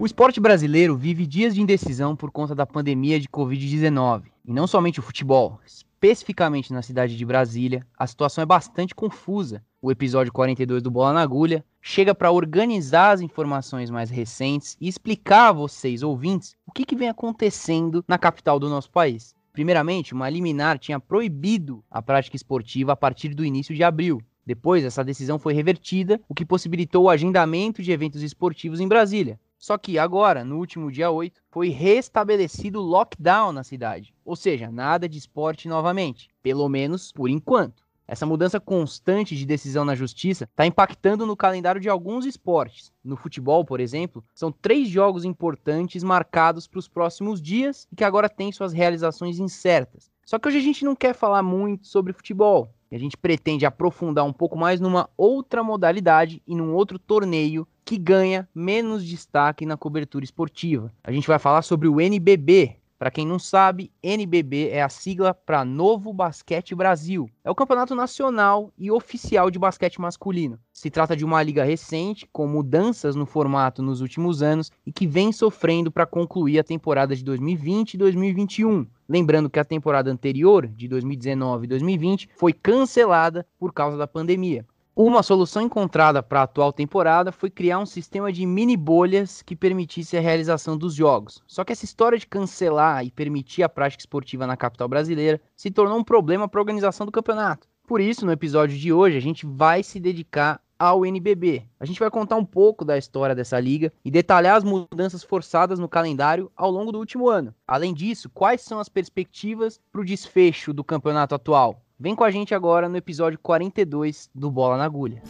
O esporte brasileiro vive dias de indecisão por conta da pandemia de Covid-19. E não somente o futebol, especificamente na cidade de Brasília, a situação é bastante confusa. O episódio 42 do Bola na Agulha chega para organizar as informações mais recentes e explicar a vocês, ouvintes, o que, que vem acontecendo na capital do nosso país. Primeiramente, uma liminar tinha proibido a prática esportiva a partir do início de abril. Depois, essa decisão foi revertida, o que possibilitou o agendamento de eventos esportivos em Brasília. Só que agora, no último dia 8, foi restabelecido o lockdown na cidade. Ou seja, nada de esporte novamente. Pelo menos por enquanto. Essa mudança constante de decisão na justiça está impactando no calendário de alguns esportes. No futebol, por exemplo, são três jogos importantes marcados para os próximos dias e que agora têm suas realizações incertas. Só que hoje a gente não quer falar muito sobre futebol. A gente pretende aprofundar um pouco mais numa outra modalidade e num outro torneio que ganha menos destaque na cobertura esportiva. A gente vai falar sobre o NBB. Para quem não sabe, NBB é a sigla para Novo Basquete Brasil. É o campeonato nacional e oficial de basquete masculino. Se trata de uma liga recente, com mudanças no formato nos últimos anos e que vem sofrendo para concluir a temporada de 2020 e 2021. Lembrando que a temporada anterior, de 2019 e 2020, foi cancelada por causa da pandemia. Uma solução encontrada para a atual temporada foi criar um sistema de mini bolhas que permitisse a realização dos jogos. Só que essa história de cancelar e permitir a prática esportiva na capital brasileira se tornou um problema para a organização do campeonato. Por isso, no episódio de hoje, a gente vai se dedicar ao NBB. A gente vai contar um pouco da história dessa liga e detalhar as mudanças forçadas no calendário ao longo do último ano. Além disso, quais são as perspectivas para o desfecho do campeonato atual? Vem com a gente agora no episódio 42 do Bola na Agulha.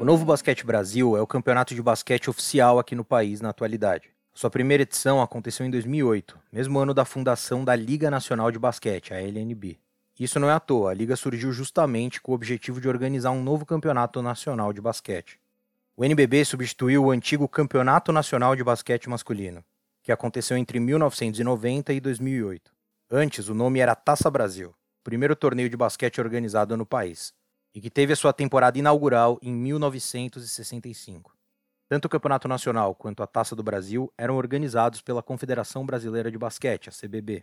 O Novo Basquete Brasil é o campeonato de basquete oficial aqui no país na atualidade. Sua primeira edição aconteceu em 2008, mesmo ano da fundação da Liga Nacional de Basquete, a LNB. Isso não é à toa, a liga surgiu justamente com o objetivo de organizar um novo campeonato nacional de basquete. O NBB substituiu o antigo Campeonato Nacional de Basquete Masculino, que aconteceu entre 1990 e 2008. Antes, o nome era Taça Brasil, primeiro torneio de basquete organizado no país, e que teve a sua temporada inaugural em 1965. Tanto o Campeonato Nacional quanto a Taça do Brasil eram organizados pela Confederação Brasileira de Basquete, a CBB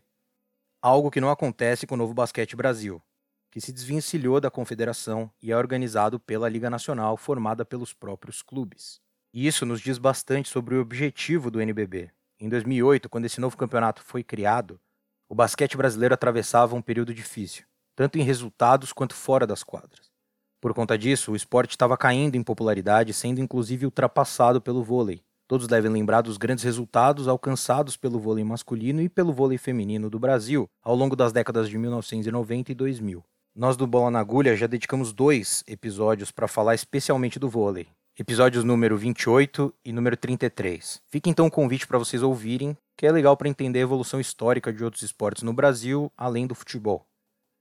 algo que não acontece com o Novo Basquete Brasil, que se desvencilhou da confederação e é organizado pela Liga Nacional, formada pelos próprios clubes. E isso nos diz bastante sobre o objetivo do NBB. Em 2008, quando esse novo campeonato foi criado, o basquete brasileiro atravessava um período difícil, tanto em resultados quanto fora das quadras. Por conta disso, o esporte estava caindo em popularidade, sendo inclusive ultrapassado pelo vôlei, Todos devem lembrar dos grandes resultados alcançados pelo vôlei masculino e pelo vôlei feminino do Brasil ao longo das décadas de 1990 e 2000. Nós do Bola na Agulha já dedicamos dois episódios para falar especialmente do vôlei. Episódios número 28 e número 33. Fica então o convite para vocês ouvirem, que é legal para entender a evolução histórica de outros esportes no Brasil, além do futebol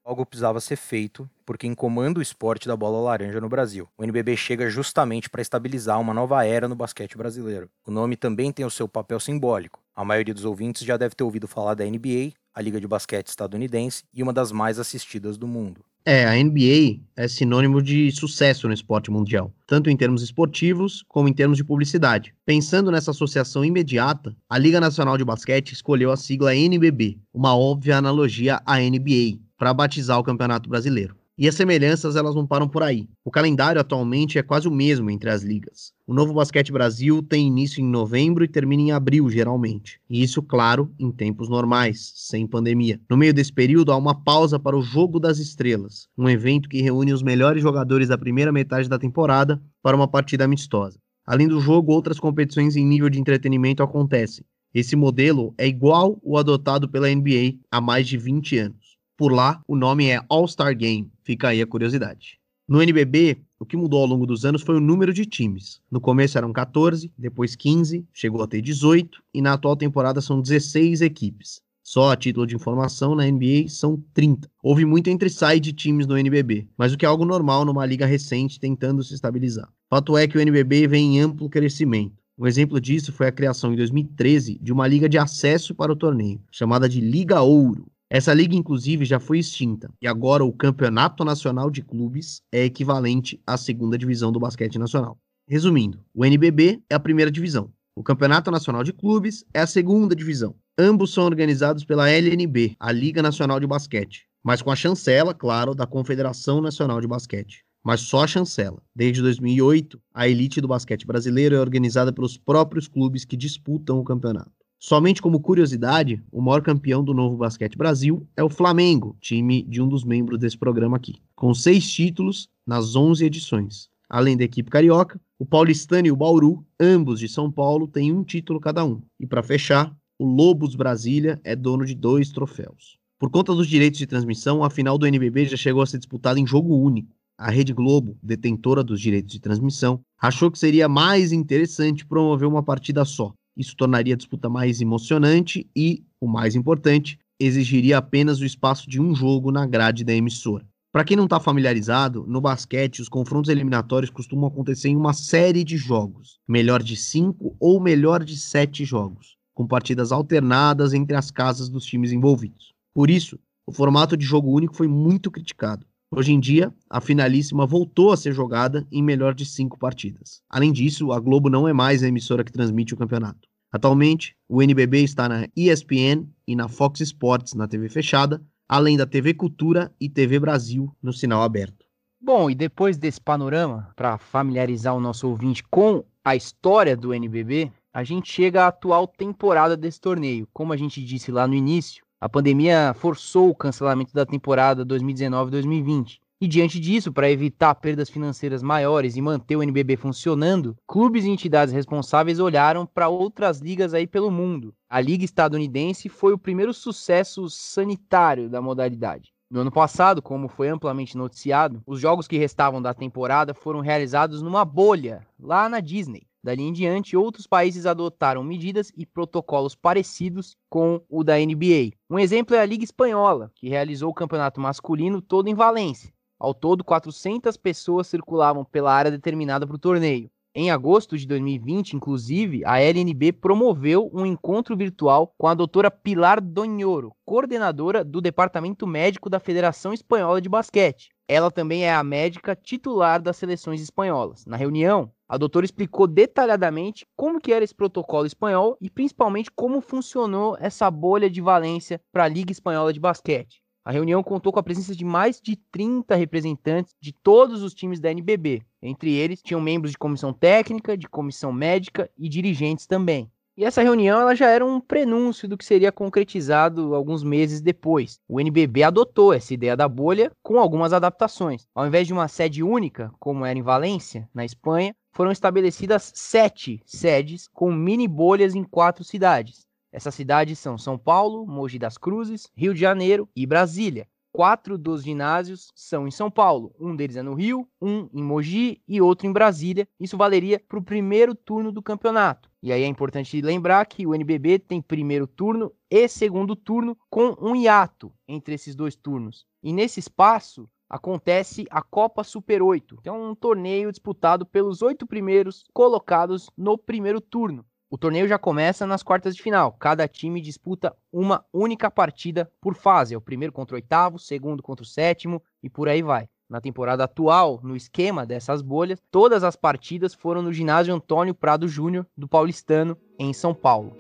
algo precisava ser feito, porque comanda o esporte da bola laranja no Brasil. O NBB chega justamente para estabilizar uma nova era no basquete brasileiro. O nome também tem o seu papel simbólico. A maioria dos ouvintes já deve ter ouvido falar da NBA, a liga de basquete estadunidense e uma das mais assistidas do mundo. É, a NBA é sinônimo de sucesso no esporte mundial, tanto em termos esportivos como em termos de publicidade. Pensando nessa associação imediata, a Liga Nacional de Basquete escolheu a sigla NBB, uma óbvia analogia à NBA, para batizar o Campeonato Brasileiro. E as semelhanças elas não param por aí. O calendário atualmente é quase o mesmo entre as ligas. O Novo Basquete Brasil tem início em novembro e termina em abril, geralmente. E isso, claro, em tempos normais, sem pandemia. No meio desse período há uma pausa para o Jogo das Estrelas, um evento que reúne os melhores jogadores da primeira metade da temporada para uma partida amistosa. Além do jogo, outras competições em nível de entretenimento acontecem. Esse modelo é igual o adotado pela NBA há mais de 20 anos. Por lá, o nome é All-Star Game. Fica aí a curiosidade. No NBB, o que mudou ao longo dos anos foi o número de times. No começo eram 14, depois 15, chegou a ter 18 e na atual temporada são 16 equipes. Só a título de informação, na NBA são 30. Houve muito entre sai de times no NBB, mas o que é algo normal numa liga recente tentando se estabilizar. Fato é que o NBB vem em amplo crescimento. Um exemplo disso foi a criação em 2013 de uma liga de acesso para o torneio, chamada de Liga Ouro. Essa liga, inclusive, já foi extinta, e agora o Campeonato Nacional de Clubes é equivalente à segunda divisão do basquete nacional. Resumindo, o NBB é a primeira divisão, o Campeonato Nacional de Clubes é a segunda divisão. Ambos são organizados pela LNB, a Liga Nacional de Basquete, mas com a chancela, claro, da Confederação Nacional de Basquete. Mas só a chancela. Desde 2008, a elite do basquete brasileiro é organizada pelos próprios clubes que disputam o campeonato. Somente como curiosidade, o maior campeão do Novo Basquete Brasil é o Flamengo, time de um dos membros desse programa aqui, com seis títulos nas 11 edições. Além da equipe carioca, o Paulistano e o Bauru, ambos de São Paulo, têm um título cada um. E para fechar, o Lobos Brasília é dono de dois troféus. Por conta dos direitos de transmissão, a final do NBB já chegou a ser disputada em jogo único. A Rede Globo, detentora dos direitos de transmissão, achou que seria mais interessante promover uma partida só. Isso tornaria a disputa mais emocionante e, o mais importante, exigiria apenas o espaço de um jogo na grade da emissora. Para quem não está familiarizado, no basquete os confrontos eliminatórios costumam acontecer em uma série de jogos, melhor de cinco ou melhor de sete jogos, com partidas alternadas entre as casas dos times envolvidos. Por isso, o formato de jogo único foi muito criticado. Hoje em dia, a finalíssima voltou a ser jogada em melhor de cinco partidas. Além disso, a Globo não é mais a emissora que transmite o campeonato. Atualmente, o NBB está na ESPN e na Fox Sports na TV fechada, além da TV Cultura e TV Brasil no sinal aberto. Bom, e depois desse panorama, para familiarizar o nosso ouvinte com a história do NBB, a gente chega à atual temporada desse torneio. Como a gente disse lá no início, a pandemia forçou o cancelamento da temporada 2019-2020. E diante disso, para evitar perdas financeiras maiores e manter o NBB funcionando, clubes e entidades responsáveis olharam para outras ligas aí pelo mundo. A liga estadunidense foi o primeiro sucesso sanitário da modalidade. No ano passado, como foi amplamente noticiado, os jogos que restavam da temporada foram realizados numa bolha, lá na Disney. Dali em diante, outros países adotaram medidas e protocolos parecidos com o da NBA. Um exemplo é a Liga Espanhola, que realizou o campeonato masculino todo em Valência. Ao todo, 400 pessoas circulavam pela área determinada para o torneio. Em agosto de 2020, inclusive, a LNB promoveu um encontro virtual com a doutora Pilar Donhoro, coordenadora do Departamento Médico da Federação Espanhola de Basquete. Ela também é a médica titular das seleções espanholas. Na reunião, a doutora explicou detalhadamente como que era esse protocolo espanhol e principalmente como funcionou essa bolha de valência para a Liga Espanhola de Basquete. A reunião contou com a presença de mais de 30 representantes de todos os times da NBB. Entre eles, tinham membros de comissão técnica, de comissão médica e dirigentes também. E essa reunião ela já era um prenúncio do que seria concretizado alguns meses depois. O NBB adotou essa ideia da bolha com algumas adaptações. Ao invés de uma sede única, como era em Valência, na Espanha, foram estabelecidas sete sedes com mini bolhas em quatro cidades. Essas cidades são São Paulo, Mogi das Cruzes, Rio de Janeiro e Brasília. Quatro dos ginásios são em São Paulo, um deles é no Rio, um em Mogi e outro em Brasília. Isso valeria para o primeiro turno do campeonato. E aí é importante lembrar que o NBB tem primeiro turno e segundo turno com um hiato entre esses dois turnos. E nesse espaço acontece a Copa Super 8, que é um torneio disputado pelos oito primeiros colocados no primeiro turno. O torneio já começa nas quartas de final. Cada time disputa uma única partida por fase. É o primeiro contra o oitavo, segundo contra o sétimo e por aí vai. Na temporada atual, no esquema dessas bolhas, todas as partidas foram no ginásio Antônio Prado Júnior do Paulistano, em São Paulo.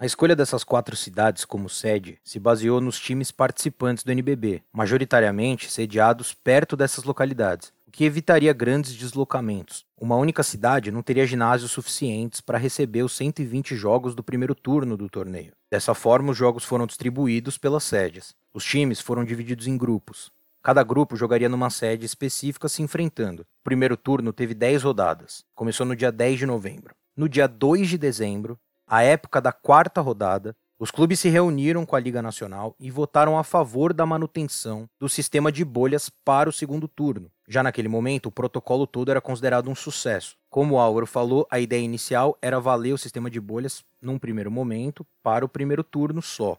A escolha dessas quatro cidades como sede se baseou nos times participantes do NBB, majoritariamente sediados perto dessas localidades, o que evitaria grandes deslocamentos. Uma única cidade não teria ginásios suficientes para receber os 120 jogos do primeiro turno do torneio. Dessa forma, os jogos foram distribuídos pelas sedes. Os times foram divididos em grupos. Cada grupo jogaria numa sede específica se enfrentando. O primeiro turno teve 10 rodadas. Começou no dia 10 de novembro. No dia 2 de dezembro, a época da quarta rodada, Os clubes se reuniram com a Liga Nacional e votaram a favor da manutenção do sistema de bolhas para o segundo turno. Já naquele momento, o protocolo todo era considerado um sucesso. Como o Álvaro falou, a ideia inicial era valer o sistema de bolhas num primeiro momento para o primeiro turno só.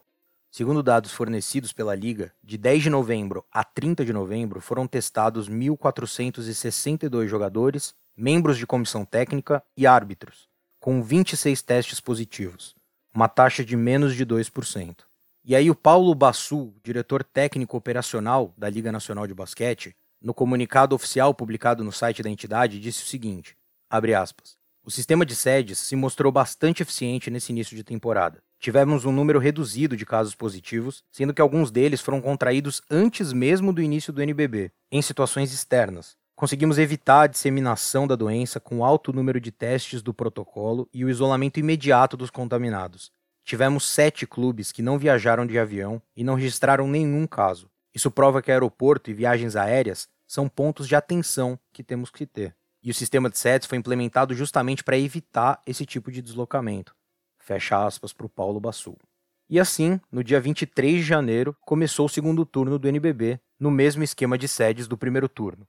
Segundo dados fornecidos pela Liga, de 10 de novembro a 30 de novembro foram testados 1.462 jogadores, membros de comissão técnica e árbitros, com 26 testes positivos uma taxa de menos de 2%. E aí o Paulo Bassu, diretor técnico operacional da Liga Nacional de Basquete, no comunicado oficial publicado no site da entidade, disse o seguinte: aspas. O sistema de sedes se mostrou bastante eficiente nesse início de temporada. Tivemos um número reduzido de casos positivos, sendo que alguns deles foram contraídos antes mesmo do início do NBB, em situações externas. Conseguimos evitar a disseminação da doença com alto número de testes do protocolo e o isolamento imediato dos contaminados. Tivemos sete clubes que não viajaram de avião e não registraram nenhum caso. Isso prova que aeroporto e viagens aéreas são pontos de atenção que temos que ter. E o sistema de sets foi implementado justamente para evitar esse tipo de deslocamento. Fecha aspas para o Paulo Bassul. E assim, no dia 23 de janeiro, começou o segundo turno do NBB, no mesmo esquema de sedes do primeiro turno.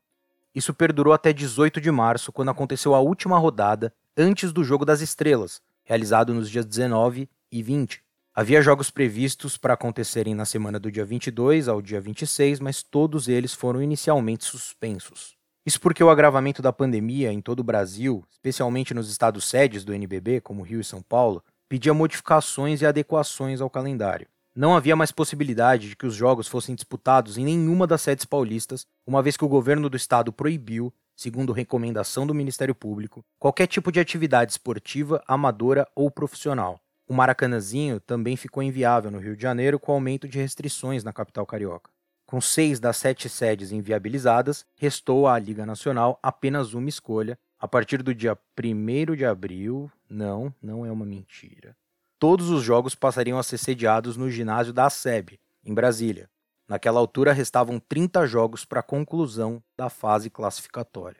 Isso perdurou até 18 de março, quando aconteceu a última rodada antes do Jogo das Estrelas, realizado nos dias 19 e 20. Havia jogos previstos para acontecerem na semana do dia 22 ao dia 26, mas todos eles foram inicialmente suspensos. Isso porque o agravamento da pandemia em todo o Brasil, especialmente nos estados sedes do NBB, como Rio e São Paulo, pedia modificações e adequações ao calendário. Não havia mais possibilidade de que os jogos fossem disputados em nenhuma das sedes paulistas, uma vez que o governo do estado proibiu, segundo recomendação do Ministério Público, qualquer tipo de atividade esportiva, amadora ou profissional. O Maracanãzinho também ficou inviável no Rio de Janeiro com o aumento de restrições na capital carioca. Com seis das sete sedes inviabilizadas, restou à Liga Nacional apenas uma escolha, a partir do dia 1 de abril. Não, não é uma mentira todos os jogos passariam a ser sediados no ginásio da SEB, em Brasília. Naquela altura restavam 30 jogos para a conclusão da fase classificatória.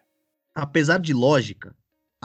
Apesar de lógica,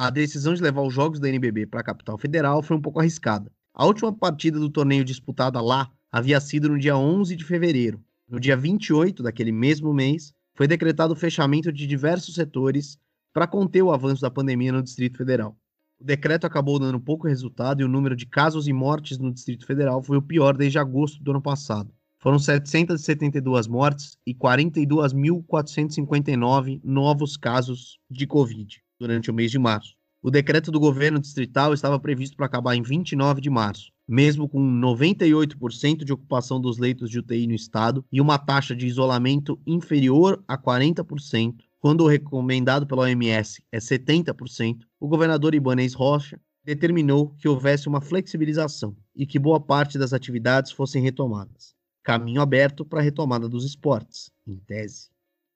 a decisão de levar os jogos da NBB para a capital federal foi um pouco arriscada. A última partida do torneio disputada lá havia sido no dia 11 de fevereiro. No dia 28 daquele mesmo mês, foi decretado o fechamento de diversos setores para conter o avanço da pandemia no Distrito Federal. O decreto acabou dando pouco resultado e o número de casos e mortes no Distrito Federal foi o pior desde agosto do ano passado. Foram 772 mortes e 42.459 novos casos de Covid durante o mês de março. O decreto do governo distrital estava previsto para acabar em 29 de março, mesmo com 98% de ocupação dos leitos de UTI no estado e uma taxa de isolamento inferior a 40%, quando o recomendado pela OMS é 70%, o governador Ibanez Rocha determinou que houvesse uma flexibilização e que boa parte das atividades fossem retomadas. Caminho aberto para a retomada dos esportes, em tese.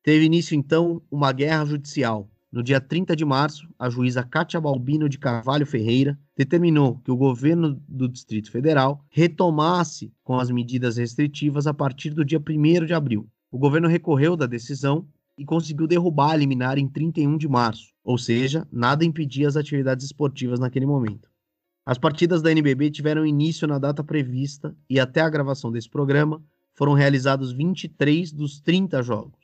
Teve início então uma guerra judicial. No dia 30 de março, a juíza Cátia Balbino de Carvalho Ferreira determinou que o governo do Distrito Federal retomasse com as medidas restritivas a partir do dia 1 de abril. O governo recorreu da decisão e conseguiu derrubar a liminar em 31 de março, ou seja, nada impedia as atividades esportivas naquele momento. As partidas da NBB tiveram início na data prevista e até a gravação desse programa foram realizados 23 dos 30 jogos.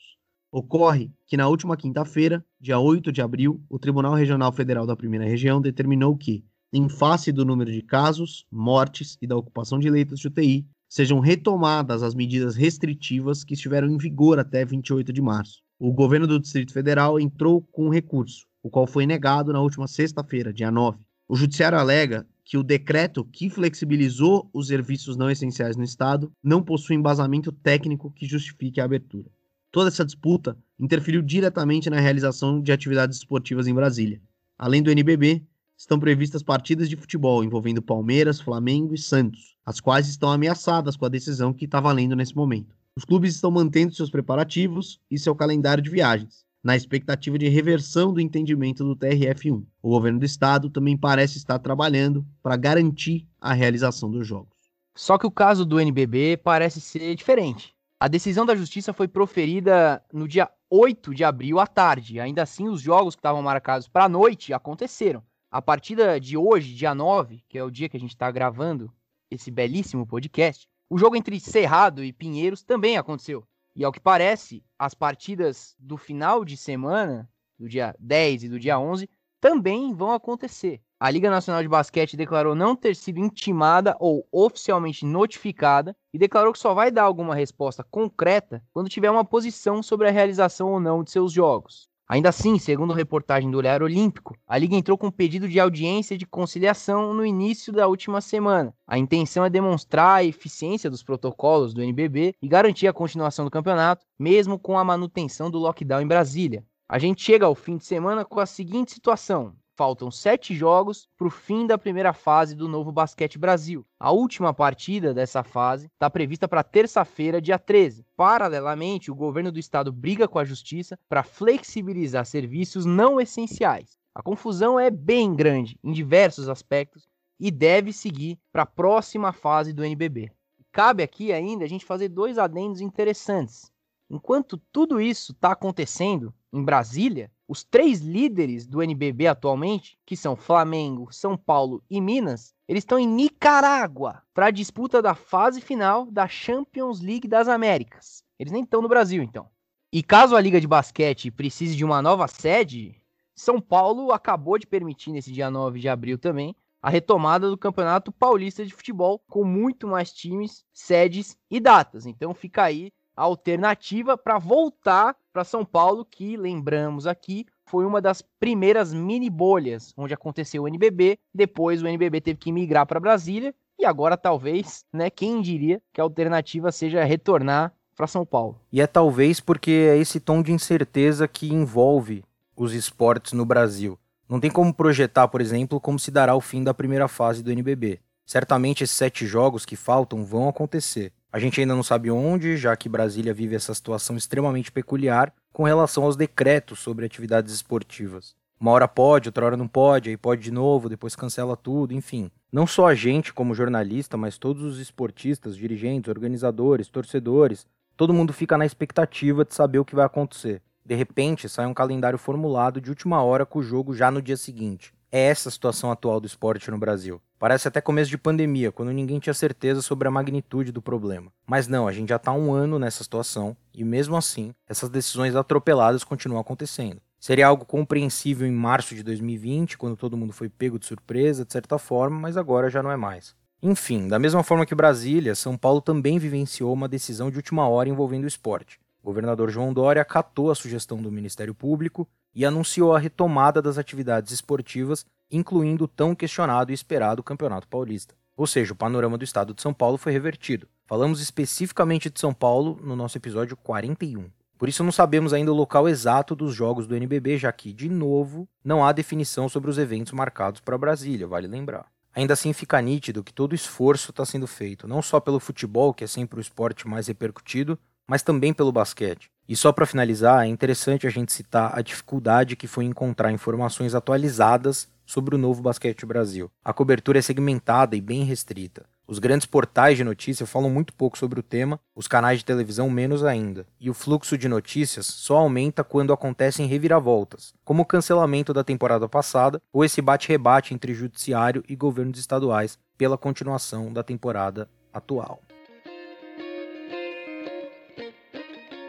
Ocorre que na última quinta-feira, dia 8 de abril, o Tribunal Regional Federal da Primeira Região determinou que, em face do número de casos, mortes e da ocupação de leitos de UTI, sejam retomadas as medidas restritivas que estiveram em vigor até 28 de março o governo do Distrito Federal entrou com um recurso, o qual foi negado na última sexta-feira, dia 9. O judiciário alega que o decreto que flexibilizou os serviços não essenciais no Estado não possui embasamento técnico que justifique a abertura. Toda essa disputa interferiu diretamente na realização de atividades esportivas em Brasília. Além do NBB, estão previstas partidas de futebol envolvendo Palmeiras, Flamengo e Santos, as quais estão ameaçadas com a decisão que está valendo nesse momento. Os clubes estão mantendo seus preparativos e seu calendário de viagens, na expectativa de reversão do entendimento do TRF1. O governo do estado também parece estar trabalhando para garantir a realização dos jogos. Só que o caso do NBB parece ser diferente. A decisão da justiça foi proferida no dia 8 de abril à tarde. Ainda assim, os jogos que estavam marcados para a noite aconteceram. A partida de hoje, dia 9, que é o dia que a gente está gravando esse belíssimo podcast, o jogo entre Cerrado e Pinheiros também aconteceu. E ao que parece, as partidas do final de semana, do dia 10 e do dia 11, também vão acontecer. A Liga Nacional de Basquete declarou não ter sido intimada ou oficialmente notificada e declarou que só vai dar alguma resposta concreta quando tiver uma posição sobre a realização ou não de seus jogos. Ainda assim, segundo reportagem do Olhar Olímpico, a Liga entrou com um pedido de audiência de conciliação no início da última semana. A intenção é demonstrar a eficiência dos protocolos do NBB e garantir a continuação do campeonato, mesmo com a manutenção do lockdown em Brasília. A gente chega ao fim de semana com a seguinte situação: faltam sete jogos para o fim da primeira fase do Novo Basquete Brasil. A última partida dessa fase está prevista para terça-feira, dia 13. Paralelamente, o governo do estado briga com a justiça para flexibilizar serviços não essenciais. A confusão é bem grande em diversos aspectos e deve seguir para a próxima fase do NBB. Cabe aqui ainda a gente fazer dois adendos interessantes. Enquanto tudo isso está acontecendo em Brasília, os três líderes do NBB atualmente, que são Flamengo, São Paulo e Minas, eles estão em Nicarágua para a disputa da fase final da Champions League das Américas. Eles nem estão no Brasil, então. E caso a Liga de Basquete precise de uma nova sede, São Paulo acabou de permitir nesse dia 9 de abril também a retomada do Campeonato Paulista de Futebol com muito mais times, sedes e datas. Então fica aí alternativa para voltar para São Paulo, que lembramos aqui, foi uma das primeiras mini bolhas onde aconteceu o NBB. Depois o NBB teve que migrar para Brasília e agora talvez, né, quem diria que a alternativa seja retornar para São Paulo. E é talvez porque é esse tom de incerteza que envolve os esportes no Brasil. Não tem como projetar, por exemplo, como se dará o fim da primeira fase do NBB. Certamente esses sete jogos que faltam vão acontecer. A gente ainda não sabe onde, já que Brasília vive essa situação extremamente peculiar com relação aos decretos sobre atividades esportivas. Uma hora pode, outra hora não pode, aí pode de novo, depois cancela tudo, enfim. Não só a gente como jornalista, mas todos os esportistas, dirigentes, organizadores, torcedores, todo mundo fica na expectativa de saber o que vai acontecer. De repente, sai um calendário formulado de última hora com o jogo já no dia seguinte. É essa a situação atual do esporte no Brasil. Parece até começo de pandemia, quando ninguém tinha certeza sobre a magnitude do problema. Mas não, a gente já está um ano nessa situação e mesmo assim, essas decisões atropeladas continuam acontecendo. Seria algo compreensível em março de 2020, quando todo mundo foi pego de surpresa, de certa forma, mas agora já não é mais. Enfim, da mesma forma que Brasília, São Paulo também vivenciou uma decisão de última hora envolvendo o esporte. O governador João Dória acatou a sugestão do Ministério Público e anunciou a retomada das atividades esportivas incluindo o tão questionado e esperado Campeonato Paulista. Ou seja, o panorama do estado de São Paulo foi revertido. Falamos especificamente de São Paulo no nosso episódio 41. Por isso não sabemos ainda o local exato dos jogos do NBB, já que, de novo, não há definição sobre os eventos marcados para Brasília, vale lembrar. Ainda assim fica nítido que todo esforço está sendo feito, não só pelo futebol, que é sempre o esporte mais repercutido, mas também pelo basquete. E só para finalizar, é interessante a gente citar a dificuldade que foi encontrar informações atualizadas sobre o novo Basquete Brasil. A cobertura é segmentada e bem restrita. Os grandes portais de notícia falam muito pouco sobre o tema, os canais de televisão menos ainda. E o fluxo de notícias só aumenta quando acontecem reviravoltas, como o cancelamento da temporada passada ou esse bate-rebate entre judiciário e governos estaduais pela continuação da temporada atual.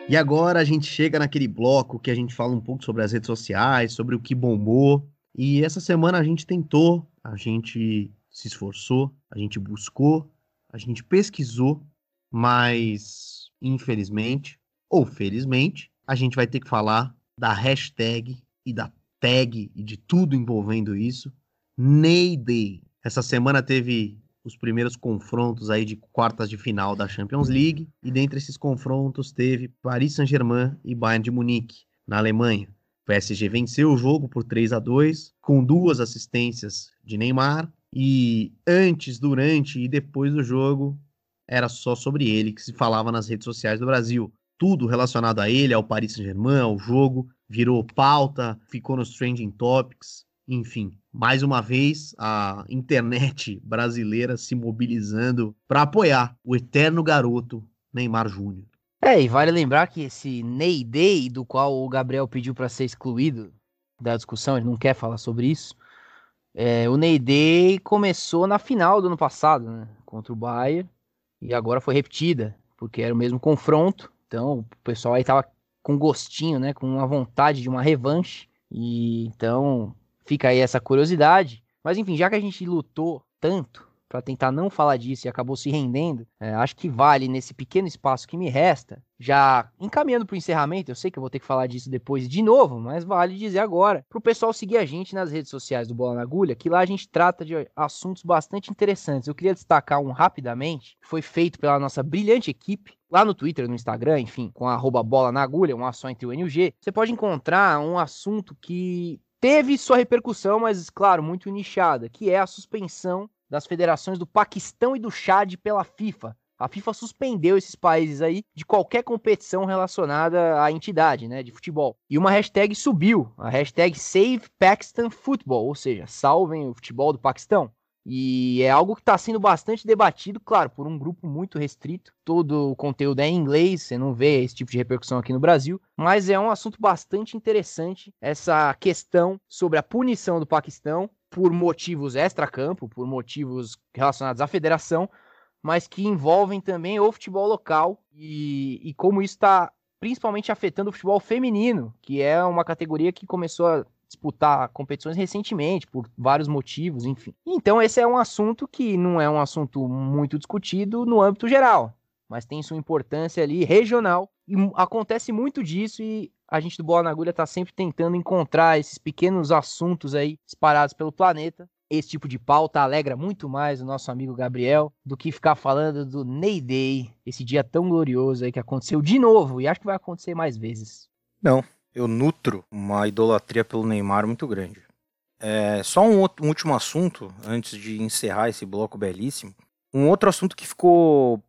E agora a gente chega naquele bloco que a gente fala um pouco sobre as redes sociais, sobre o que bombou, e essa semana a gente tentou, a gente se esforçou, a gente buscou, a gente pesquisou, mas infelizmente ou felizmente, a gente vai ter que falar da hashtag e da tag e de tudo envolvendo isso, Ney Day. Essa semana teve os primeiros confrontos aí de quartas de final da Champions League e dentre esses confrontos teve Paris Saint-Germain e Bayern de Munique na Alemanha. PSG venceu o jogo por 3 a 2 com duas assistências de Neymar e antes, durante e depois do jogo era só sobre ele que se falava nas redes sociais do Brasil. Tudo relacionado a ele, ao Paris Saint-Germain, ao jogo, virou pauta, ficou nos trending topics, enfim. Mais uma vez, a internet brasileira se mobilizando para apoiar o eterno garoto Neymar Júnior. É, e vale lembrar que esse Ney Day, do qual o Gabriel pediu para ser excluído da discussão, ele não quer falar sobre isso. É, o Ney Day começou na final do ano passado, né? contra o Bayern e agora foi repetida, porque era o mesmo confronto. Então o pessoal aí tava com gostinho, né, com uma vontade de uma revanche. E então fica aí essa curiosidade. Mas enfim, já que a gente lutou tanto para tentar não falar disso e acabou se rendendo, é, acho que vale nesse pequeno espaço que me resta, já encaminhando para o encerramento, eu sei que eu vou ter que falar disso depois de novo, mas vale dizer agora para o pessoal seguir a gente nas redes sociais do Bola na Agulha, que lá a gente trata de assuntos bastante interessantes. Eu queria destacar um rapidamente, que foi feito pela nossa brilhante equipe, lá no Twitter, no Instagram, enfim, com arroba bola na agulha, uma só entre o N você pode encontrar um assunto que teve sua repercussão, mas claro, muito nichada, que é a suspensão das federações do Paquistão e do Chad pela FIFA. A FIFA suspendeu esses países aí de qualquer competição relacionada à entidade, né, de futebol. E uma hashtag subiu, a hashtag Save Pakistan Football, ou seja, salvem o futebol do Paquistão. E é algo que está sendo bastante debatido, claro, por um grupo muito restrito. Todo o conteúdo é em inglês, você não vê esse tipo de repercussão aqui no Brasil. Mas é um assunto bastante interessante, essa questão sobre a punição do Paquistão por motivos extra-campo, por motivos relacionados à federação, mas que envolvem também o futebol local e, e como isso está principalmente afetando o futebol feminino, que é uma categoria que começou a disputar competições recentemente, por vários motivos, enfim. Então, esse é um assunto que não é um assunto muito discutido no âmbito geral, mas tem sua importância ali regional. E acontece muito disso e a gente do Bola na Agulha está sempre tentando encontrar esses pequenos assuntos aí espalhados pelo planeta. Esse tipo de pauta alegra muito mais o nosso amigo Gabriel do que ficar falando do Ney Day, esse dia tão glorioso aí que aconteceu de novo e acho que vai acontecer mais vezes. Não, eu nutro uma idolatria pelo Neymar muito grande. É, só um, outro, um último assunto, antes de encerrar esse bloco belíssimo. Um outro assunto que ficou.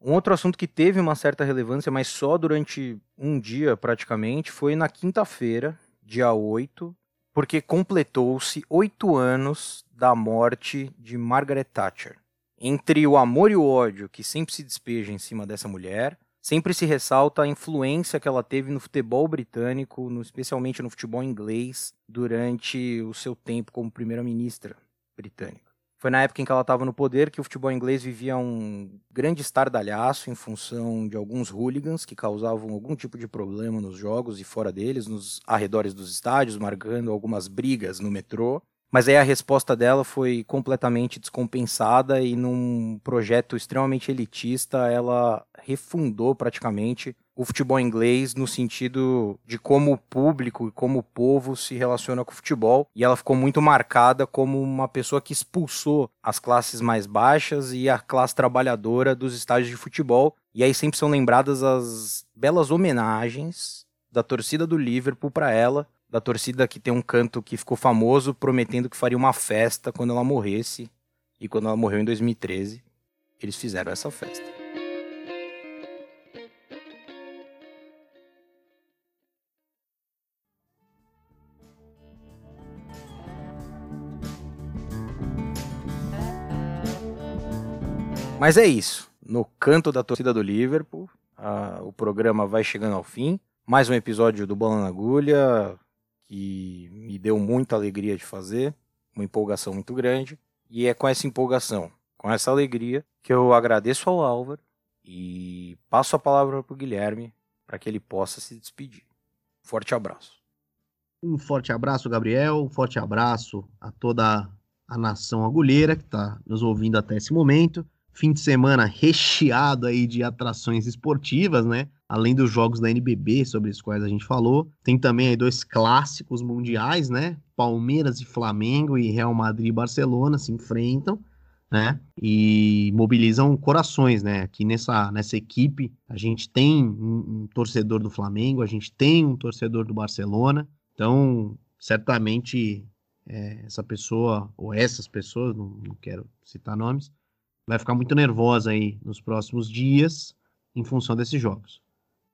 Um outro assunto que teve uma certa relevância, mas só durante um dia praticamente, foi na quinta-feira, dia 8, porque completou-se oito anos da morte de Margaret Thatcher. Entre o amor e o ódio que sempre se despeja em cima dessa mulher, sempre se ressalta a influência que ela teve no futebol britânico, no, especialmente no futebol inglês, durante o seu tempo como primeira-ministra britânica. Foi na época em que ela estava no poder que o futebol inglês vivia um grande estardalhaço em função de alguns hooligans que causavam algum tipo de problema nos jogos e fora deles, nos arredores dos estádios, marcando algumas brigas no metrô. Mas aí a resposta dela foi completamente descompensada e num projeto extremamente elitista, ela refundou praticamente o futebol inglês no sentido de como o público e como o povo se relaciona com o futebol. E ela ficou muito marcada como uma pessoa que expulsou as classes mais baixas e a classe trabalhadora dos estádios de futebol. E aí sempre são lembradas as belas homenagens da torcida do Liverpool para ela da torcida que tem um canto que ficou famoso, prometendo que faria uma festa quando ela morresse. E quando ela morreu em 2013, eles fizeram essa festa. Mas é isso. No canto da torcida do Liverpool, a, o programa vai chegando ao fim. Mais um episódio do Bola na Agulha que me deu muita alegria de fazer, uma empolgação muito grande. E é com essa empolgação, com essa alegria, que eu agradeço ao Álvaro e passo a palavra para o Guilherme para que ele possa se despedir. Forte abraço. Um forte abraço, Gabriel. Um forte abraço a toda a nação agulheira que está nos ouvindo até esse momento. Fim de semana recheado aí de atrações esportivas, né? além dos jogos da NBB, sobre os quais a gente falou, tem também aí dois clássicos mundiais, né? Palmeiras e Flamengo e Real Madrid e Barcelona se enfrentam, né? E mobilizam corações, né? Aqui nessa, nessa equipe a gente tem um, um torcedor do Flamengo, a gente tem um torcedor do Barcelona, então certamente é, essa pessoa ou essas pessoas, não, não quero citar nomes, vai ficar muito nervosa aí nos próximos dias em função desses jogos.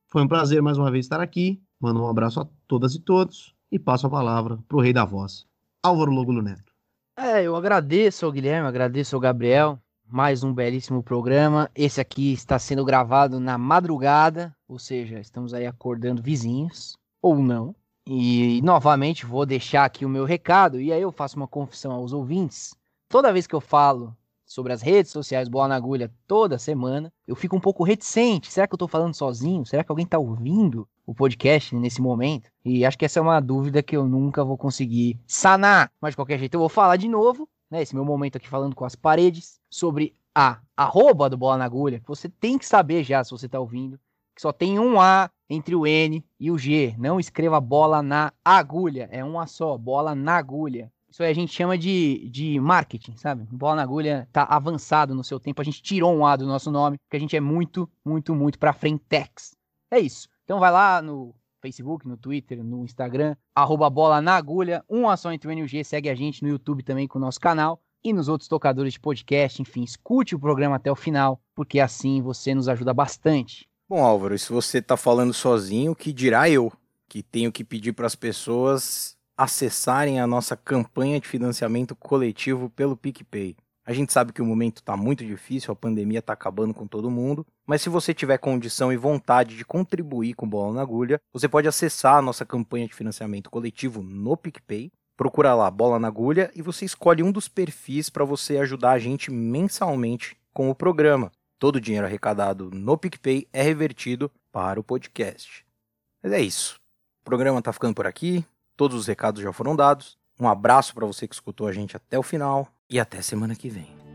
Foi um prazer mais uma vez estar aqui. Mando um abraço a todas e todos e passo a palavra para o rei da voz, Álvaro Logulo Neto. É, eu agradeço ao Guilherme, agradeço ao Gabriel. Mais um belíssimo programa. Esse aqui está sendo gravado na madrugada, ou seja, estamos aí acordando vizinhos, ou não. E novamente vou deixar aqui o meu recado, e aí eu faço uma confissão aos ouvintes. Toda vez que eu falo sobre as redes sociais Bola na Agulha toda semana, eu fico um pouco reticente. Será que eu tô falando sozinho? Será que alguém tá ouvindo o podcast nesse momento? E acho que essa é uma dúvida que eu nunca vou conseguir sanar. Mas de qualquer jeito, eu vou falar de novo, né? Esse meu momento aqui falando com as paredes, sobre a arroba do Bola na Agulha. Você tem que saber já, se você tá ouvindo, que só tem um A entre o N e o G. Não escreva bola na agulha. É um A só, bola na agulha. Isso aí a gente chama de, de marketing, sabe? Bola na agulha tá avançado no seu tempo. A gente tirou um A do nosso nome, porque a gente é muito, muito, muito pra frentex. É isso. Então vai lá no Facebook, no Twitter, no Instagram, arroba bola na agulha, um A só entre o N e o G. Segue a gente no YouTube também com o nosso canal e nos outros tocadores de podcast. Enfim, escute o programa até o final, porque assim você nos ajuda bastante. Bom, Álvaro, se você tá falando sozinho, que dirá eu, que tenho que pedir para as pessoas acessarem a nossa campanha de financiamento coletivo pelo PicPay. A gente sabe que o momento está muito difícil, a pandemia está acabando com todo mundo, mas se você tiver condição e vontade de contribuir com Bola na Agulha, você pode acessar a nossa campanha de financiamento coletivo no PicPay, procura lá Bola na Agulha e você escolhe um dos perfis para você ajudar a gente mensalmente com o programa. Todo o dinheiro arrecadado no PicPay é revertido para o podcast. Mas é isso. O programa está ficando por aqui. Todos os recados já foram dados. Um abraço para você que escutou a gente até o final e até semana que vem.